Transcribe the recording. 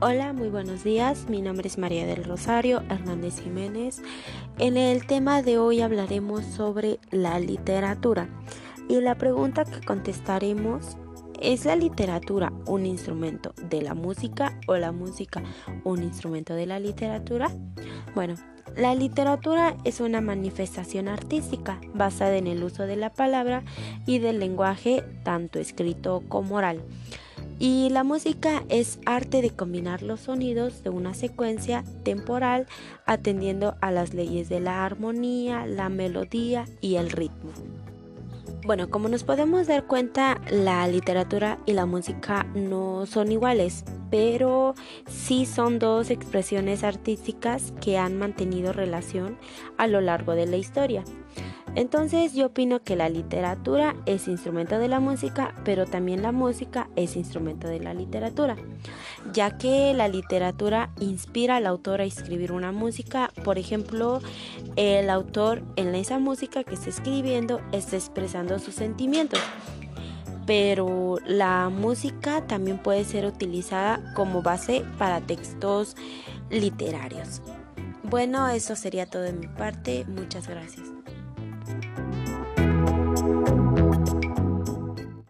Hola, muy buenos días. Mi nombre es María del Rosario Hernández Jiménez. En el tema de hoy hablaremos sobre la literatura. Y la pregunta que contestaremos ¿Es la literatura un instrumento de la música o la música un instrumento de la literatura? Bueno, la literatura es una manifestación artística basada en el uso de la palabra y del lenguaje tanto escrito como oral. Y la música es arte de combinar los sonidos de una secuencia temporal atendiendo a las leyes de la armonía, la melodía y el ritmo. Bueno, como nos podemos dar cuenta, la literatura y la música no son iguales, pero sí son dos expresiones artísticas que han mantenido relación a lo largo de la historia. Entonces yo opino que la literatura es instrumento de la música, pero también la música es instrumento de la literatura, ya que la literatura inspira al autor a escribir una música, por ejemplo, el autor en esa música que está escribiendo está expresando sus sentimientos pero la música también puede ser utilizada como base para textos literarios. Bueno, eso sería todo de mi parte. Muchas gracias. you